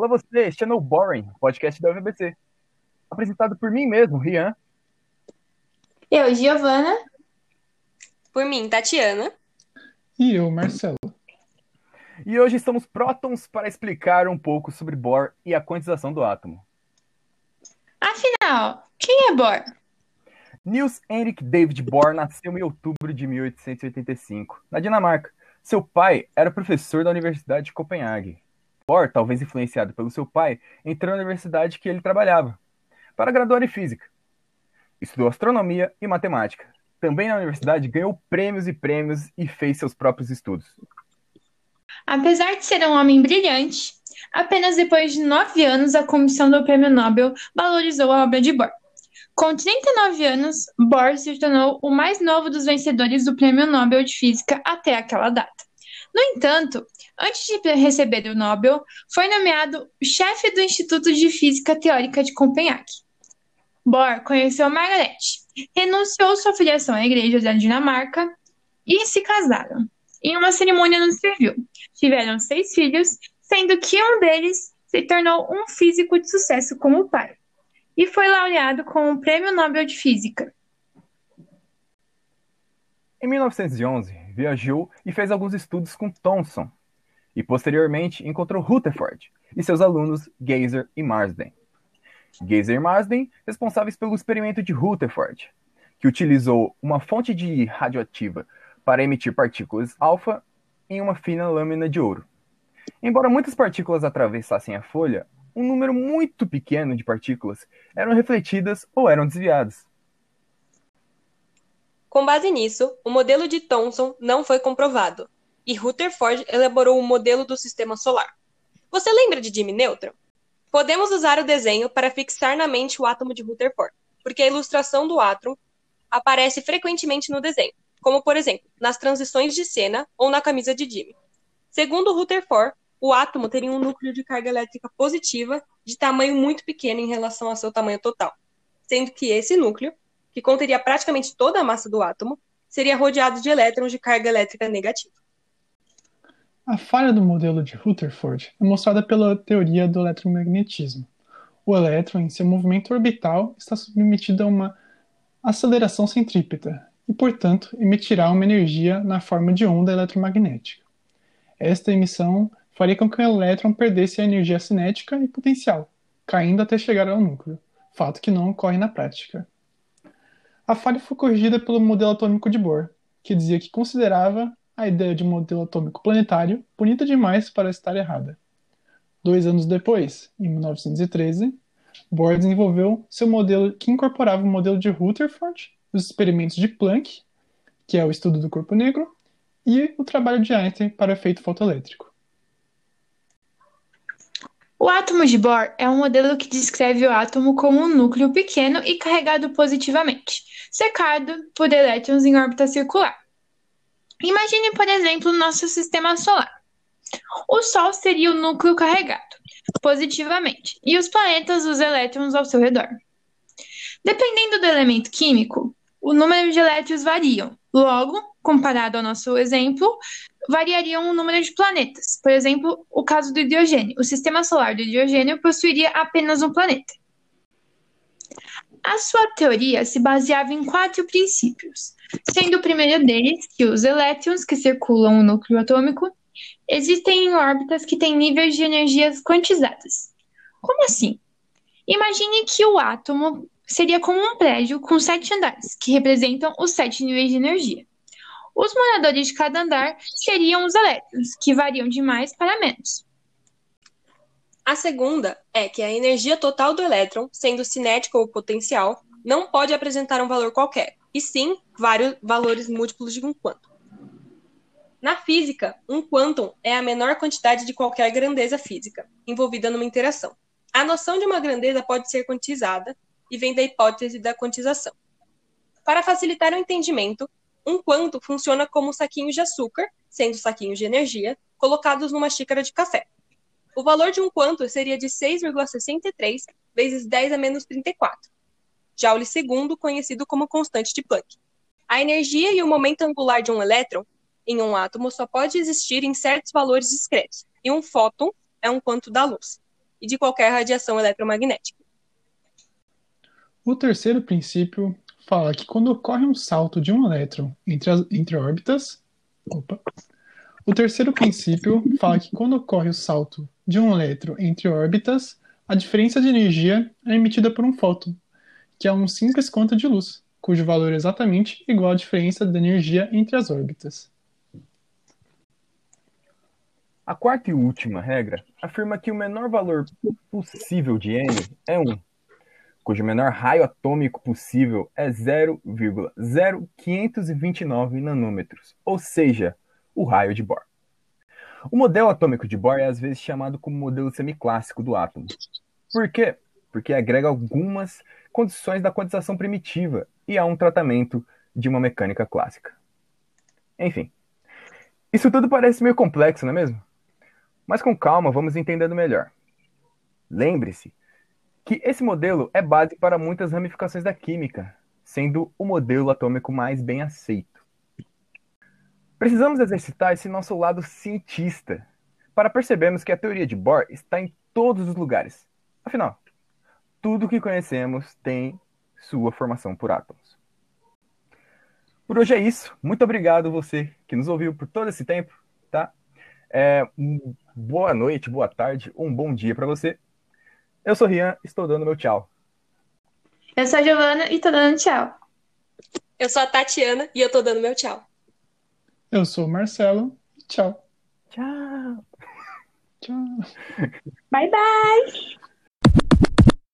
Olá você, este é No Boring, podcast da UVBC. Apresentado por mim mesmo, Rian. Eu, Giovana. Por mim, Tatiana. E eu, Marcelo. E hoje estamos prótons para explicar um pouco sobre Bohr e a quantização do átomo. Afinal, quem é Bohr? Niels Henrik David Bohr nasceu em outubro de 1885, na Dinamarca. Seu pai era professor da Universidade de Copenhague. Bohr, talvez influenciado pelo seu pai, entrou na universidade que ele trabalhava, para graduar em física. Estudou astronomia e matemática. Também na universidade ganhou prêmios e prêmios e fez seus próprios estudos. Apesar de ser um homem brilhante, apenas depois de nove anos a Comissão do Prêmio Nobel valorizou a obra de Bohr. Com 39 anos, Bohr se tornou o mais novo dos vencedores do Prêmio Nobel de Física até aquela data. No entanto, antes de receber o Nobel, foi nomeado chefe do Instituto de Física Teórica de Copenhague. Bohr conheceu Margaret, renunciou sua filiação à Igreja da Dinamarca e se casaram. Em uma cerimônia no civil, tiveram seis filhos, sendo que um deles se tornou um físico de sucesso como pai e foi laureado com o Prêmio Nobel de Física. Em 1911, viajou e fez alguns estudos com Thomson, e posteriormente encontrou Rutherford e seus alunos Geyser e Marsden. Geyser e Marsden responsáveis pelo experimento de Rutherford, que utilizou uma fonte de radioativa para emitir partículas alfa em uma fina lâmina de ouro. Embora muitas partículas atravessassem a folha, um número muito pequeno de partículas eram refletidas ou eram desviadas. Com base nisso, o modelo de Thomson não foi comprovado, e Rutherford elaborou o modelo do sistema solar. Você lembra de Jimmy Neutron? Podemos usar o desenho para fixar na mente o átomo de Rutherford, porque a ilustração do átomo aparece frequentemente no desenho, como por exemplo, nas transições de cena ou na camisa de Jimmy. Segundo Rutherford, o átomo teria um núcleo de carga elétrica positiva de tamanho muito pequeno em relação ao seu tamanho total, sendo que esse núcleo, que conteria praticamente toda a massa do átomo, seria rodeado de elétrons de carga elétrica negativa. A falha do modelo de Rutherford é mostrada pela teoria do eletromagnetismo. O elétron, em seu movimento orbital, está submetido a uma aceleração centrípeta e, portanto, emitirá uma energia na forma de onda eletromagnética. Esta emissão faria com que o elétron perdesse a energia cinética e potencial, caindo até chegar ao núcleo, fato que não ocorre na prática. A falha foi corrigida pelo modelo atômico de Bohr, que dizia que considerava a ideia de modelo atômico planetário bonita demais para estar errada. Dois anos depois, em 1913, Bohr desenvolveu seu modelo que incorporava o modelo de Rutherford, os experimentos de Planck, que é o estudo do corpo negro, e o trabalho de Einstein para o efeito fotoelétrico. O átomo de Bohr é um modelo que descreve o átomo como um núcleo pequeno e carregado positivamente, cercado por elétrons em órbita circular. Imagine, por exemplo, nosso sistema solar. O Sol seria o núcleo carregado positivamente e os planetas os elétrons ao seu redor. Dependendo do elemento químico, o número de elétrons variam. Logo, comparado ao nosso exemplo, variariam o número de planetas. Por exemplo, o caso do hidrogênio. O sistema solar do hidrogênio possuiria apenas um planeta. A sua teoria se baseava em quatro princípios, sendo o primeiro deles que os elétrons que circulam o núcleo atômico existem em órbitas que têm níveis de energias quantizadas. Como assim? Imagine que o átomo seria como um prédio com sete andares, que representam os sete níveis de energia. Os moradores de cada andar seriam os elétrons, que variam de mais para menos. A segunda é que a energia total do elétron, sendo cinética ou potencial, não pode apresentar um valor qualquer, e sim vários valores múltiplos de um quantum. Na física, um quantum é a menor quantidade de qualquer grandeza física envolvida numa interação. A noção de uma grandeza pode ser quantizada e vem da hipótese da quantização. Para facilitar o entendimento, um quanto funciona como saquinhos de açúcar, sendo saquinhos de energia, colocados numa xícara de café. O valor de um quanto seria de 6,63 vezes 10 a menos 34, joule segundo, conhecido como constante de Planck. A energia e o momento angular de um elétron em um átomo só pode existir em certos valores discretos, e um fóton é um quanto da luz. e de qualquer radiação eletromagnética. O terceiro princípio fala que quando ocorre um salto de um elétron entre, as, entre órbitas. Opa. O terceiro princípio fala que quando ocorre o salto de um elétron entre órbitas, a diferença de energia é emitida por um fóton, que é um simples conta de luz, cujo valor é exatamente igual à diferença da energia entre as órbitas. A quarta e última regra afirma que o menor valor possível de n é 1, cujo menor raio atômico possível é 0,0529 nanômetros, ou seja, o raio de Bohr. O modelo atômico de Bohr é às vezes chamado como modelo semiclássico do átomo. Por quê? Porque agrega algumas condições da quantização primitiva e há um tratamento de uma mecânica clássica. Enfim, isso tudo parece meio complexo, não é mesmo? Mas com calma vamos entendendo melhor. Lembre-se que esse modelo é base para muitas ramificações da química, sendo o modelo atômico mais bem aceito. Precisamos exercitar esse nosso lado cientista para percebermos que a teoria de Bohr está em todos os lugares. Afinal, tudo que conhecemos tem sua formação por átomos. Por hoje é isso. Muito obrigado você que nos ouviu por todo esse tempo, tá? É, boa noite, boa tarde, um bom dia para você. Eu sou Rian, estou dando meu tchau. Eu sou a Giovana e estou dando tchau. Eu sou a Tatiana e eu estou dando meu tchau. Eu sou o Marcelo. Tchau. Tchau. Tchau. Bye, bye.